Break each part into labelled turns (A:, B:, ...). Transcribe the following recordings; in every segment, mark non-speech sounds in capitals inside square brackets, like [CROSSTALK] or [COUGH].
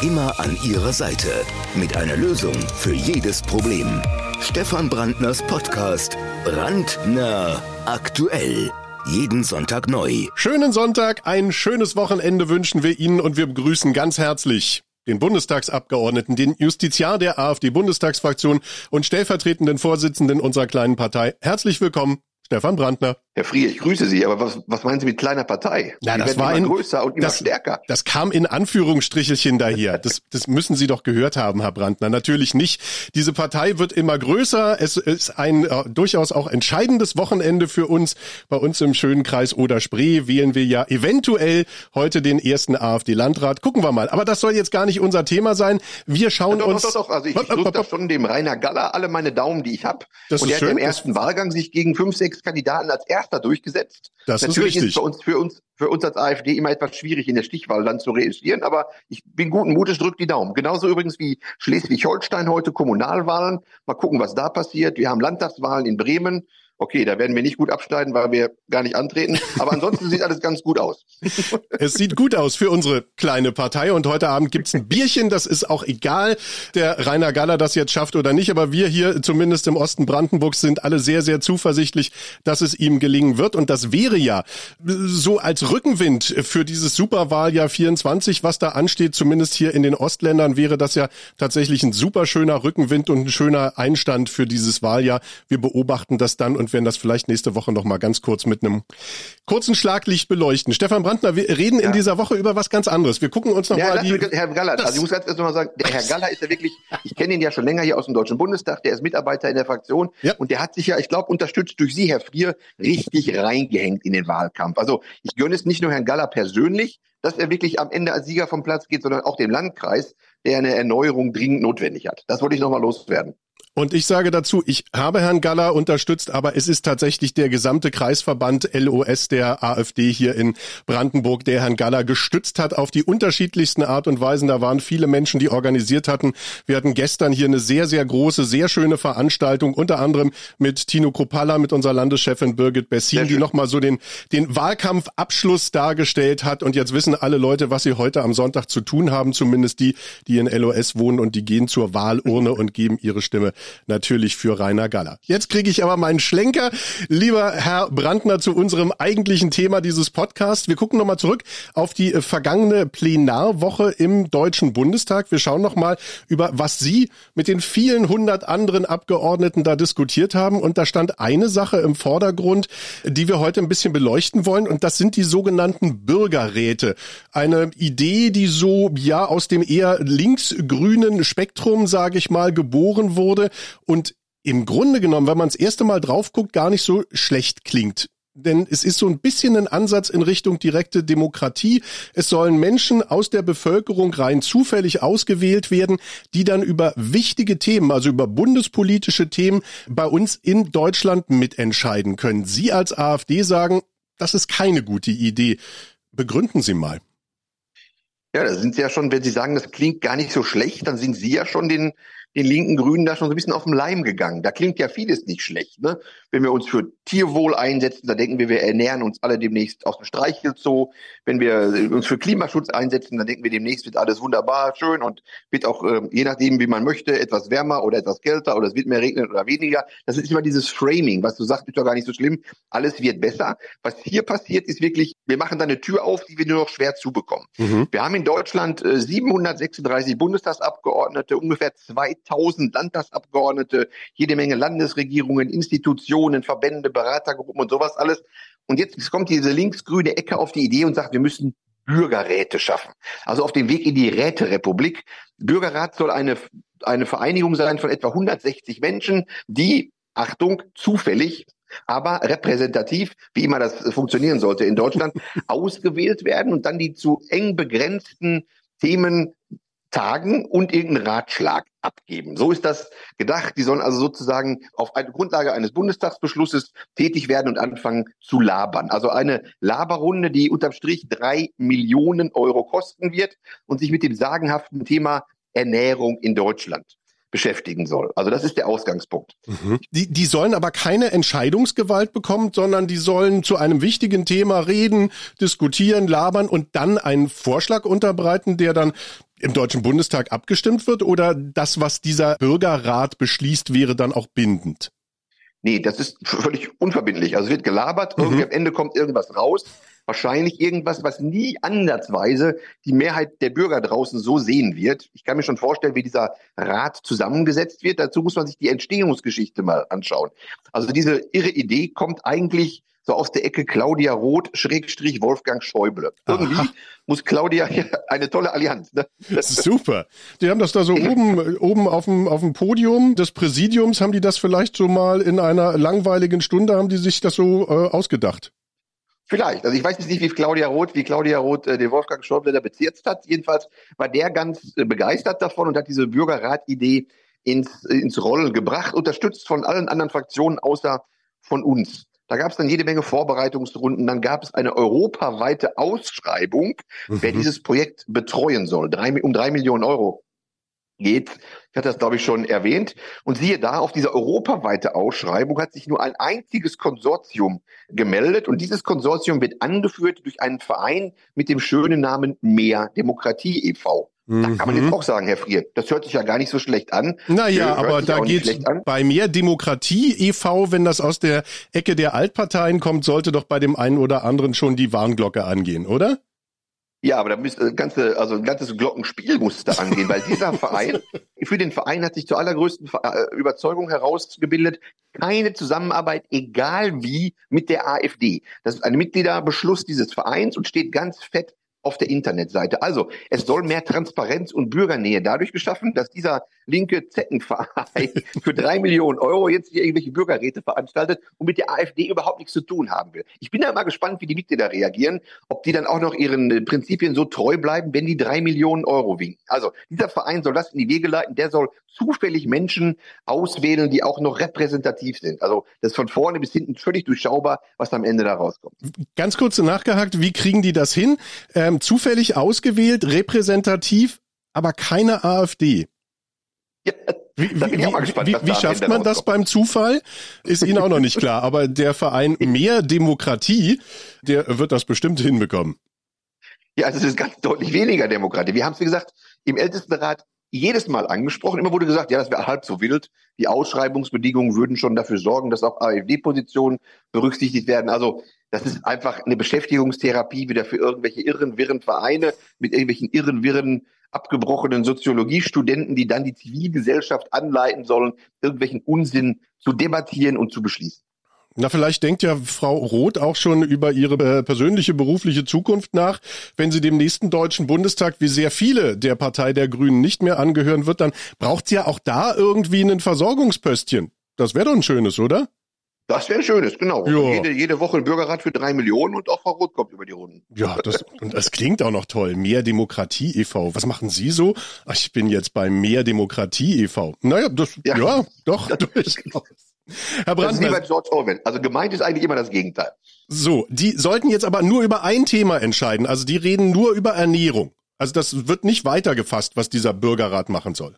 A: Immer an Ihrer Seite. Mit einer Lösung für jedes Problem. Stefan Brandners Podcast. Brandner aktuell. Jeden Sonntag neu.
B: Schönen Sonntag, ein schönes Wochenende wünschen wir Ihnen und wir begrüßen ganz herzlich den Bundestagsabgeordneten, den Justiziar der AfD-Bundestagsfraktion und stellvertretenden Vorsitzenden unserer kleinen Partei. Herzlich willkommen, Stefan Brandner.
C: Herr Frier, ich grüße Sie, aber was, was meinen Sie mit kleiner Partei?
B: Na, Die das war immer
C: in, größer und immer
B: das,
C: stärker.
B: Das kam in Anführungsstrichelchen daher. Das, das müssen Sie doch gehört haben, Herr Brandner. Natürlich nicht. Diese Partei wird immer größer. Es ist ein äh, durchaus auch entscheidendes Wochenende für uns. Bei uns im schönen Kreis Oder-Spree wählen wir ja eventuell heute den ersten AfD-Landrat. Gucken wir mal. Aber das soll jetzt gar nicht unser Thema sein. Wir schauen
C: ja, doch,
B: uns...
C: Doch, doch, doch. Also ich, ich drücke da schon dem Rainer Galler alle meine Daumen, die ich habe. Und er hat schön, im ersten Wahlgang sich gegen fünf, sechs Kandidaten als erster durchgesetzt.
B: Das
C: Natürlich
B: ist,
C: ist für uns, für uns, für uns als AfD immer etwas schwierig in der Stichwahl dann zu reagieren, aber ich bin guten Mutes, drück die Daumen. Genauso übrigens wie Schleswig-Holstein heute Kommunalwahlen. Mal gucken, was da passiert. Wir haben Landtagswahlen in Bremen. Okay, da werden wir nicht gut abschneiden, weil wir gar nicht antreten. Aber ansonsten sieht alles ganz gut aus. [LAUGHS]
B: Es sieht gut aus für unsere kleine Partei. Und heute Abend gibt's ein Bierchen. Das ist auch egal, der Rainer Galler das jetzt schafft oder nicht. Aber wir hier, zumindest im Osten Brandenburgs, sind alle sehr, sehr zuversichtlich, dass es ihm gelingen wird. Und das wäre ja so als Rückenwind für dieses Superwahljahr 24, was da ansteht, zumindest hier in den Ostländern, wäre das ja tatsächlich ein super schöner Rückenwind und ein schöner Einstand für dieses Wahljahr. Wir beobachten das dann und und werden das vielleicht nächste Woche noch mal ganz kurz mit einem kurzen Schlaglicht beleuchten. Stefan Brandner, wir reden ja. in dieser Woche über was ganz anderes. Wir gucken uns noch ja, mal die...
C: Herr Galler, also ich muss erst mal sagen, der Herr Galler ist ja wirklich, ich kenne ihn ja schon länger hier aus dem Deutschen Bundestag, der ist Mitarbeiter in der Fraktion ja. und der hat sich ja, ich glaube, unterstützt durch Sie, Herr Frier, richtig reingehängt in den Wahlkampf. Also ich gönne es nicht nur Herrn Galler persönlich, dass er wirklich am Ende als Sieger vom Platz geht, sondern auch dem Landkreis, der eine Erneuerung dringend notwendig hat. Das wollte ich nochmal loswerden.
B: Und ich sage dazu, ich habe Herrn Galler unterstützt, aber es ist tatsächlich der gesamte Kreisverband LOS der AfD hier in Brandenburg, der Herrn Galler gestützt hat auf die unterschiedlichsten Art und Weisen. Da waren viele Menschen, die organisiert hatten. Wir hatten gestern hier eine sehr, sehr große, sehr schöne Veranstaltung, unter anderem mit Tino Kropalla, mit unserer Landeschefin Birgit Bessin, die nochmal so den, den Wahlkampfabschluss dargestellt hat. Und jetzt wissen alle Leute, was sie heute am Sonntag zu tun haben, zumindest die, die in LOS wohnen und die gehen zur Wahlurne und geben ihre Stimme natürlich für Rainer Galler. Jetzt kriege ich aber meinen Schlenker, lieber Herr Brandner, zu unserem eigentlichen Thema dieses Podcasts. Wir gucken nochmal zurück auf die äh, vergangene Plenarwoche im Deutschen Bundestag. Wir schauen nochmal über, was Sie mit den vielen hundert anderen Abgeordneten da diskutiert haben. Und da stand eine Sache im Vordergrund, die wir heute ein bisschen beleuchten wollen. Und das sind die sogenannten Bürgerräte. Eine Idee, die so, ja, aus dem eher linksgrünen Spektrum, sage ich mal, geboren wurde und im Grunde genommen, wenn man das erste Mal drauf guckt, gar nicht so schlecht klingt. Denn es ist so ein bisschen ein Ansatz in Richtung direkte Demokratie. Es sollen Menschen aus der Bevölkerung rein zufällig ausgewählt werden, die dann über wichtige Themen, also über bundespolitische Themen bei uns in Deutschland mitentscheiden können. Sie als AfD sagen, das ist keine gute Idee. Begründen Sie mal.
C: Ja, da sind Sie ja schon, wenn Sie sagen, das klingt gar nicht so schlecht, dann sind Sie ja schon den den linken Grünen da schon so ein bisschen auf den Leim gegangen. Da klingt ja vieles nicht schlecht. Ne? Wenn wir uns für Tierwohl einsetzen, da denken wir, wir ernähren uns alle demnächst aus dem Streichelzoo. Wenn wir uns für Klimaschutz einsetzen, dann denken wir, demnächst wird alles wunderbar, schön und wird auch, äh, je nachdem, wie man möchte, etwas wärmer oder etwas kälter oder es wird mehr regnen oder weniger. Das ist immer dieses Framing, was du sagst, ist doch gar nicht so schlimm. Alles wird besser. Was hier passiert, ist wirklich, wir machen da eine Tür auf, die wir nur noch schwer zubekommen. Mhm. Wir haben in Deutschland äh, 736 Bundestagsabgeordnete, ungefähr 2000 Landtagsabgeordnete, jede Menge Landesregierungen, Institutionen, Verbände, Beratergruppen und sowas alles. Und jetzt kommt diese linksgrüne Ecke auf die Idee und sagt, wir müssen Bürgerräte schaffen. Also auf dem Weg in die Räterepublik. Bürgerrat soll eine, eine Vereinigung sein von etwa 160 Menschen, die, Achtung, zufällig, aber repräsentativ, wie immer das funktionieren sollte in Deutschland, [LAUGHS] ausgewählt werden und dann die zu eng begrenzten Themen tagen und irgendeinen Ratschlag abgeben. So ist das gedacht. Die sollen also sozusagen auf eine Grundlage eines Bundestagsbeschlusses tätig werden und anfangen zu labern. Also eine Laberrunde, die unterm Strich drei Millionen Euro kosten wird und sich mit dem sagenhaften Thema Ernährung in Deutschland beschäftigen soll. Also das ist der Ausgangspunkt.
B: Mhm. Die, die sollen aber keine Entscheidungsgewalt bekommen, sondern die sollen zu einem wichtigen Thema reden, diskutieren, labern und dann einen Vorschlag unterbreiten, der dann im Deutschen Bundestag abgestimmt wird oder das, was dieser Bürgerrat beschließt, wäre dann auch bindend?
C: Nee, das ist völlig unverbindlich. Also es wird gelabert, mhm. irgendwie am Ende kommt irgendwas raus. Wahrscheinlich irgendwas, was nie ansatzweise die Mehrheit der Bürger draußen so sehen wird. Ich kann mir schon vorstellen, wie dieser Rat zusammengesetzt wird. Dazu muss man sich die Entstehungsgeschichte mal anschauen. Also diese irre Idee kommt eigentlich so aus der Ecke Claudia Roth, Schrägstrich Wolfgang Schäuble. Irgendwie Aha. muss Claudia hier eine tolle Allianz. Ne?
B: Super. Die haben das da so oben, oben auf dem, auf dem Podium des Präsidiums, haben die das vielleicht so mal in einer langweiligen Stunde, haben die sich das so äh, ausgedacht?
C: Vielleicht. Also ich weiß jetzt nicht, wie Claudia Roth, wie Claudia Roth äh, den Wolfgang Schäuble da bezirzt hat. Jedenfalls war der ganz äh, begeistert davon und hat diese Bürgerrat-Idee ins, ins Rollen gebracht, unterstützt von allen anderen Fraktionen außer von uns. Da gab es dann jede Menge Vorbereitungsrunden. Dann gab es eine europaweite Ausschreibung, mhm. wer dieses Projekt betreuen soll. Drei, um drei Millionen Euro geht. Ich hatte das, glaube ich, schon erwähnt. Und siehe da, auf diese europaweite Ausschreibung hat sich nur ein einziges Konsortium gemeldet. Und dieses Konsortium wird angeführt durch einen Verein mit dem schönen Namen Mehr Demokratie e.V. Da kann man jetzt mhm. auch sagen, Herr Frier, das hört sich ja gar nicht so schlecht an.
B: Naja, aber da geht bei mehr Demokratie e.V., wenn das aus der Ecke der Altparteien kommt, sollte doch bei dem einen oder anderen schon die Warnglocke angehen, oder?
C: Ja, aber da müsste ganze, also ein ganzes Glockenspiel muss da angehen, weil dieser [LAUGHS] Verein, für den Verein hat sich zur allergrößten äh, Überzeugung herausgebildet, keine Zusammenarbeit, egal wie, mit der AfD. Das ist ein Mitgliederbeschluss dieses Vereins und steht ganz fett auf der Internetseite. Also es soll mehr Transparenz und Bürgernähe dadurch geschaffen, dass dieser linke Zeckenverein [LAUGHS] für drei Millionen Euro jetzt hier irgendwelche Bürgerräte veranstaltet und mit der AfD überhaupt nichts zu tun haben will. Ich bin da mal gespannt, wie die Mitglieder reagieren, ob die dann auch noch ihren äh, Prinzipien so treu bleiben, wenn die drei Millionen Euro winken. Also dieser Verein soll das in die Wege leiten, der soll zufällig Menschen auswählen, die auch noch repräsentativ sind. Also das ist von vorne bis hinten völlig durchschaubar, was am Ende da rauskommt.
B: Ganz kurz nachgehakt, wie kriegen die das hin? Ähm, zufällig ausgewählt, repräsentativ, aber keine AfD. Ja, wie, wie, gespannt, wie, wie schafft man das beim Zufall? Ist Ihnen auch noch nicht klar. Aber der Verein Mehr Demokratie, der wird das bestimmt hinbekommen.
C: Ja, also es ist ganz deutlich weniger Demokratie. Wir haben es, wie gesagt, im Ältestenrat jedes Mal angesprochen. Immer wurde gesagt, ja, das wäre halb so wild. Die Ausschreibungsbedingungen würden schon dafür sorgen, dass auch AfD-Positionen berücksichtigt werden. Also das ist einfach eine Beschäftigungstherapie wieder für irgendwelche irren, wirren Vereine mit irgendwelchen irren, wirren, abgebrochenen Soziologiestudenten, die dann die Zivilgesellschaft anleiten sollen, irgendwelchen Unsinn zu debattieren und zu beschließen.
B: Na, vielleicht denkt ja Frau Roth auch schon über ihre äh, persönliche berufliche Zukunft nach. Wenn sie dem nächsten Deutschen Bundestag, wie sehr viele der Partei der Grünen nicht mehr angehören wird, dann braucht sie ja auch da irgendwie ein Versorgungspöstchen. Das wäre doch ein schönes, oder?
C: Das wäre ein schönes, genau. Jede, jede Woche ein Bürgerrat für drei Millionen und auch Frau Roth kommt über die Runden.
B: Ja, das, und das klingt auch noch toll. Mehr Demokratie e.V. Was machen Sie so? Ach, ich bin jetzt bei Mehr Demokratie e.V. Naja, das, ja, ja doch, [LAUGHS] durchaus.
C: Herr Brandner. Das ist wie bei George Orwell. Also gemeint ist eigentlich immer das Gegenteil.
B: So, die sollten jetzt aber nur über ein Thema entscheiden. Also die reden nur über Ernährung. Also das wird nicht weitergefasst, was dieser Bürgerrat machen soll.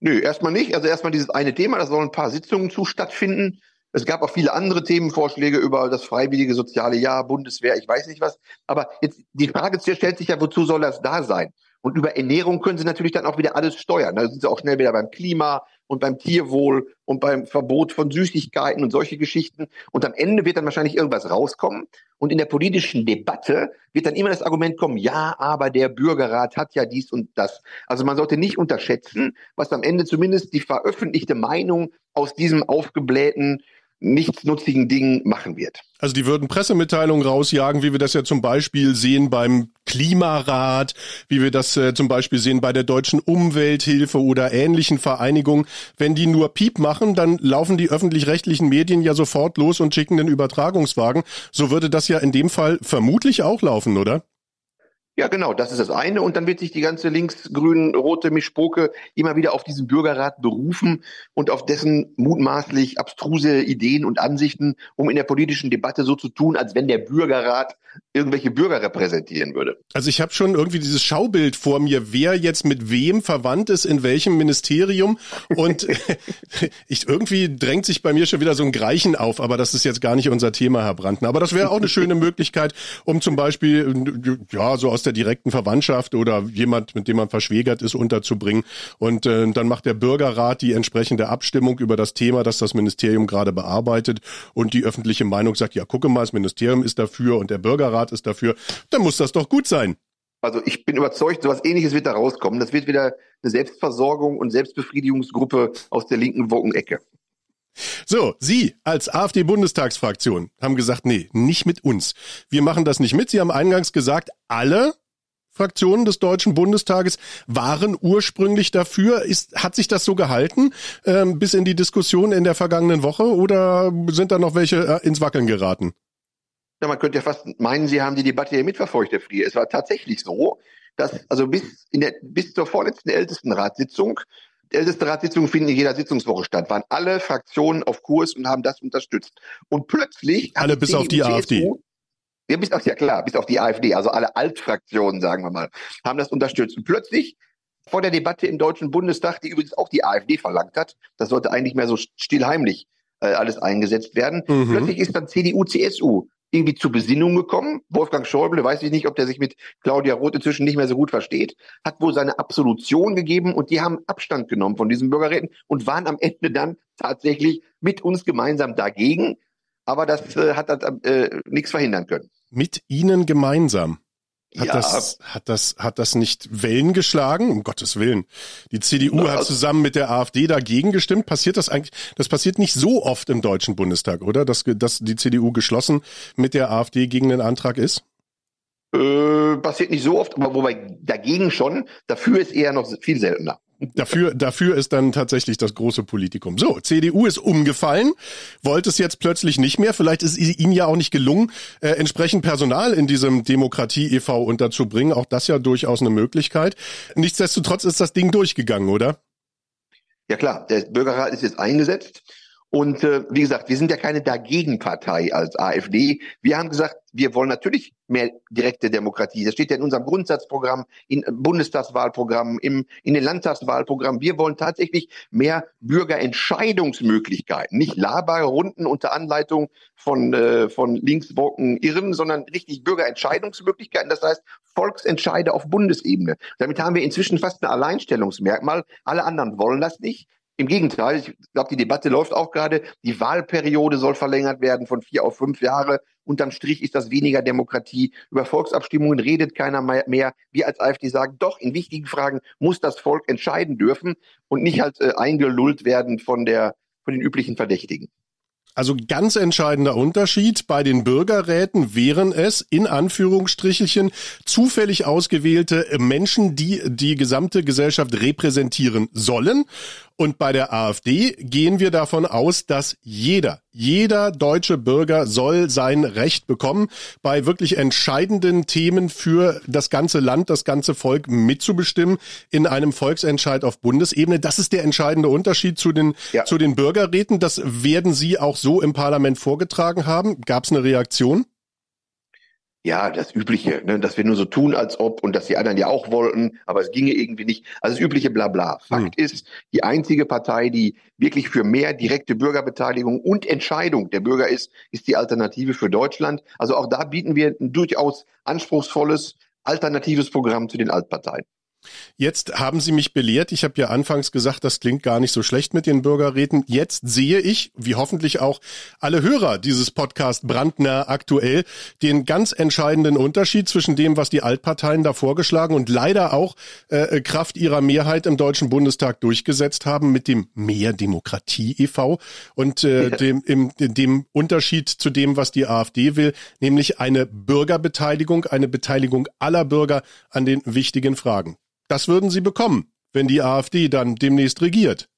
C: Nö, erstmal nicht. Also erstmal dieses eine Thema, da sollen ein paar Sitzungen zu stattfinden. Es gab auch viele andere Themenvorschläge über das freiwillige soziale Jahr, Bundeswehr, ich weiß nicht was. Aber jetzt die Frage stellt sich ja, wozu soll das da sein? Und über Ernährung können sie natürlich dann auch wieder alles steuern. Da sind sie auch schnell wieder beim Klima und beim Tierwohl und beim Verbot von Süßigkeiten und solche Geschichten. Und am Ende wird dann wahrscheinlich irgendwas rauskommen. Und in der politischen Debatte wird dann immer das Argument kommen, ja, aber der Bürgerrat hat ja dies und das. Also man sollte nicht unterschätzen, was am Ende zumindest die veröffentlichte Meinung aus diesem aufgeblähten nichtsnutzigen Dingen machen wird.
B: Also die würden Pressemitteilungen rausjagen, wie wir das ja zum Beispiel sehen beim Klimarat, wie wir das äh, zum Beispiel sehen bei der Deutschen Umwelthilfe oder ähnlichen Vereinigungen. Wenn die nur Piep machen, dann laufen die öffentlich-rechtlichen Medien ja sofort los und schicken den Übertragungswagen. So würde das ja in dem Fall vermutlich auch laufen, oder?
C: Ja, genau, das ist das eine. Und dann wird sich die ganze links-grün-rote Mischpoke immer wieder auf diesen Bürgerrat berufen und auf dessen mutmaßlich abstruse Ideen und Ansichten, um in der politischen Debatte so zu tun, als wenn der Bürgerrat irgendwelche Bürger repräsentieren würde.
B: Also ich habe schon irgendwie dieses Schaubild vor mir, wer jetzt mit wem verwandt ist, in welchem Ministerium. Und [LAUGHS] ich, irgendwie drängt sich bei mir schon wieder so ein Greichen auf, aber das ist jetzt gar nicht unser Thema, Herr Brandner. Aber das wäre auch eine schöne Möglichkeit, um zum Beispiel, ja, so aus der direkten Verwandtschaft oder jemand, mit dem man verschwägert ist, unterzubringen. Und äh, dann macht der Bürgerrat die entsprechende Abstimmung über das Thema, das das Ministerium gerade bearbeitet. Und die öffentliche Meinung sagt, ja, gucke mal, das Ministerium ist dafür und der Bürgerrat ist dafür. Dann muss das doch gut sein.
C: Also ich bin überzeugt, sowas ähnliches wird da rauskommen. Das wird wieder eine Selbstversorgung und Selbstbefriedigungsgruppe aus der linken Wockenecke.
B: So, Sie als AfD-Bundestagsfraktion haben gesagt, nee, nicht mit uns. Wir machen das nicht mit. Sie haben eingangs gesagt, alle Fraktionen des Deutschen Bundestages waren ursprünglich dafür. Ist, hat sich das so gehalten ähm, bis in die Diskussion in der vergangenen Woche oder sind da noch welche äh, ins Wackeln geraten?
C: Ja, man könnte ja fast meinen, Sie haben die Debatte hier mitverfolgt, Herr Frier. Es war tatsächlich so, dass also bis, in der, bis zur vorletzten Ältestenratssitzung älteste Ratssitzungen finden in jeder Sitzungswoche statt, waren alle Fraktionen auf Kurs und haben das unterstützt. Und plötzlich
B: alle bis auf die CSU, AfD.
C: Ja, bis auf, ja klar, bis auf die AfD, also alle Altfraktionen, sagen wir mal, haben das unterstützt. Und plötzlich vor der Debatte im Deutschen Bundestag, die übrigens auch die AfD verlangt hat, das sollte eigentlich mehr so stillheimlich äh, alles eingesetzt werden. Mhm. Plötzlich ist dann CDU, CSU irgendwie zur Besinnung gekommen. Wolfgang Schäuble, weiß ich nicht, ob der sich mit Claudia Roth inzwischen nicht mehr so gut versteht, hat wohl seine Absolution gegeben und die haben Abstand genommen von diesen Bürgerräten und waren am Ende dann tatsächlich mit uns gemeinsam dagegen. Aber das äh, hat äh, nichts verhindern können.
B: Mit Ihnen gemeinsam? Hat, ja. das, hat, das, hat das nicht Wellen geschlagen? Um Gottes Willen. Die CDU ja, hat zusammen mit der AfD dagegen gestimmt. Passiert das eigentlich? Das passiert nicht so oft im Deutschen Bundestag, oder? Dass, dass die CDU geschlossen mit der AfD gegen den Antrag ist?
C: Äh, passiert nicht so oft, aber wobei dagegen schon. Dafür ist eher noch viel seltener.
B: Dafür, dafür ist dann tatsächlich das große Politikum. So, CDU ist umgefallen, wollte es jetzt plötzlich nicht mehr. Vielleicht ist Ihnen ja auch nicht gelungen, äh, entsprechend Personal in diesem Demokratie e.V. unterzubringen. Auch das ja durchaus eine Möglichkeit. Nichtsdestotrotz ist das Ding durchgegangen, oder?
C: Ja klar, der Bürgerrat ist jetzt eingesetzt. Und äh, wie gesagt, wir sind ja keine Dagegenpartei als AfD. Wir haben gesagt, wir wollen natürlich mehr direkte Demokratie. Das steht ja in unserem Grundsatzprogramm, in Bundestagswahlprogramm, im, in den Landtagswahlprogrammen. Wir wollen tatsächlich mehr Bürgerentscheidungsmöglichkeiten. Nicht labere Runden unter Anleitung von, äh, von linksbocken Irren, sondern richtig Bürgerentscheidungsmöglichkeiten. Das heißt, Volksentscheide auf Bundesebene. Damit haben wir inzwischen fast ein Alleinstellungsmerkmal. Alle anderen wollen das nicht. Im Gegenteil, ich glaube, die Debatte läuft auch gerade. Die Wahlperiode soll verlängert werden von vier auf fünf Jahre. Unterm Strich ist das weniger Demokratie. Über Volksabstimmungen redet keiner mehr. Wir als AfD sagen, doch, in wichtigen Fragen muss das Volk entscheiden dürfen und nicht halt äh, eingelullt werden von der, von den üblichen Verdächtigen.
B: Also ganz entscheidender Unterschied. Bei den Bürgerräten wären es in Anführungsstrichelchen zufällig ausgewählte Menschen, die die gesamte Gesellschaft repräsentieren sollen. Und bei der AfD gehen wir davon aus, dass jeder, jeder deutsche Bürger soll sein Recht bekommen, bei wirklich entscheidenden Themen für das ganze Land, das ganze Volk mitzubestimmen in einem Volksentscheid auf Bundesebene. Das ist der entscheidende Unterschied zu den, ja. zu den Bürgerräten. Das werden Sie auch so im Parlament vorgetragen haben. Gab es eine Reaktion?
C: Ja, das Übliche, ne, dass wir nur so tun, als ob und dass die anderen ja auch wollten, aber es ginge irgendwie nicht. Also das übliche Blabla. Fakt hm. ist, die einzige Partei, die wirklich für mehr direkte Bürgerbeteiligung und Entscheidung der Bürger ist, ist die Alternative für Deutschland. Also auch da bieten wir ein durchaus anspruchsvolles alternatives Programm zu den Altparteien.
B: Jetzt haben Sie mich belehrt. Ich habe ja anfangs gesagt, das klingt gar nicht so schlecht mit den Bürgerräten. Jetzt sehe ich, wie hoffentlich auch alle Hörer dieses Podcast brandnah aktuell, den ganz entscheidenden Unterschied zwischen dem, was die Altparteien da vorgeschlagen und leider auch äh, Kraft ihrer Mehrheit im Deutschen Bundestag durchgesetzt haben mit dem Mehr Demokratie e.V. und äh, dem, im, dem Unterschied zu dem, was die AfD will, nämlich eine Bürgerbeteiligung, eine Beteiligung aller Bürger an den wichtigen Fragen. Das würden sie bekommen, wenn die AfD dann demnächst regiert.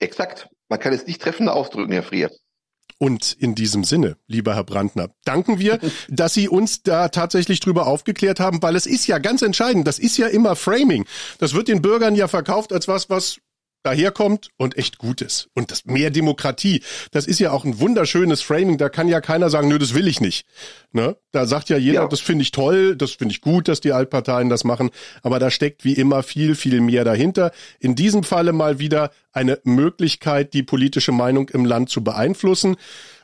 C: Exakt. Man kann es nicht treffender ausdrücken, Herr Frier.
B: Und in diesem Sinne, lieber Herr Brandner, danken wir, dass Sie uns da tatsächlich drüber aufgeklärt haben, weil es ist ja ganz entscheidend, das ist ja immer Framing. Das wird den Bürgern ja verkauft als was, was daherkommt und echt gut ist. Und das mehr Demokratie, das ist ja auch ein wunderschönes Framing, da kann ja keiner sagen, nö, das will ich nicht. Ne? Da sagt ja jeder, ja. das finde ich toll, das finde ich gut, dass die Altparteien das machen, aber da steckt wie immer viel, viel mehr dahinter. In diesem Falle mal wieder eine Möglichkeit, die politische Meinung im Land zu beeinflussen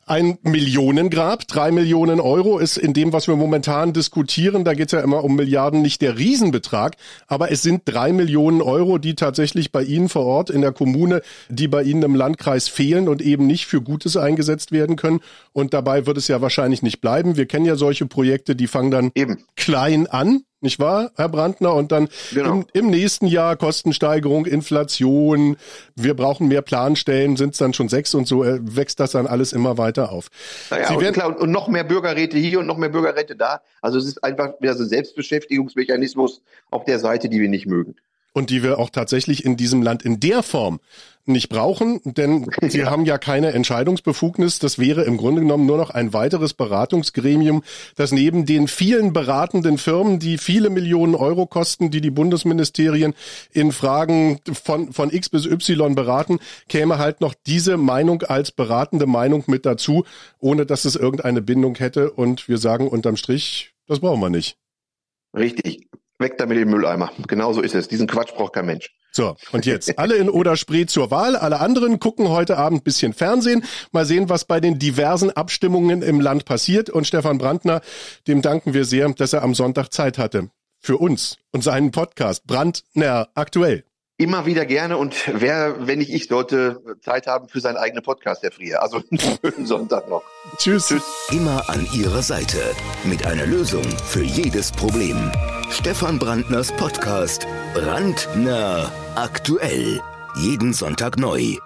B: ein Millionengrab. Drei Millionen Euro ist in dem, was wir momentan diskutieren, da geht es ja immer um Milliarden, nicht der Riesenbetrag, aber es sind drei Millionen Euro, die tatsächlich bei Ihnen vor Ort in der Kommune, die bei Ihnen im Landkreis fehlen und eben nicht für Gutes eingesetzt werden können. Und dabei wird es ja wahrscheinlich nicht bleiben. Wir kennen ja solche Projekte, die fangen dann eben. klein an, nicht wahr, Herr Brandner? Und dann genau. im, im, nächsten Jahr Kostensteigerung, Inflation, wir brauchen mehr Planstellen, sind es dann schon sechs und so äh, wächst das dann alles immer weiter auf.
C: Naja, Sie und, klar, und, und noch mehr Bürgerräte hier und noch mehr Bürgerräte da. Also es ist einfach wieder so ein Selbstbeschäftigungsmechanismus auf der Seite, die wir nicht mögen
B: und die wir auch tatsächlich in diesem Land in der Form nicht brauchen, denn [LAUGHS] sie ja. haben ja keine Entscheidungsbefugnis. Das wäre im Grunde genommen nur noch ein weiteres Beratungsgremium, das neben den vielen beratenden Firmen, die viele Millionen Euro kosten, die die Bundesministerien in Fragen von, von X bis Y beraten, käme halt noch diese Meinung als beratende Meinung mit dazu, ohne dass es irgendeine Bindung hätte. Und wir sagen unterm Strich, das brauchen wir nicht.
C: Richtig. Weg da mit dem Mülleimer. Genau so ist es. Diesen Quatsch braucht kein Mensch.
B: So, und jetzt [LAUGHS] alle in Oderspree zur Wahl. Alle anderen gucken heute Abend bisschen Fernsehen. Mal sehen, was bei den diversen Abstimmungen im Land passiert. Und Stefan Brandner, dem danken wir sehr, dass er am Sonntag Zeit hatte. Für uns und seinen Podcast Brandner aktuell.
C: Immer wieder gerne und wer, wenn nicht ich, sollte Zeit haben für seinen eigenen Podcast, Herr Frier. Also einen [LAUGHS] schönen Sonntag noch.
A: Tschüss. Tschüss. Immer an Ihrer Seite mit einer Lösung für jedes Problem. Stefan Brandners Podcast Brandner aktuell. Jeden Sonntag neu.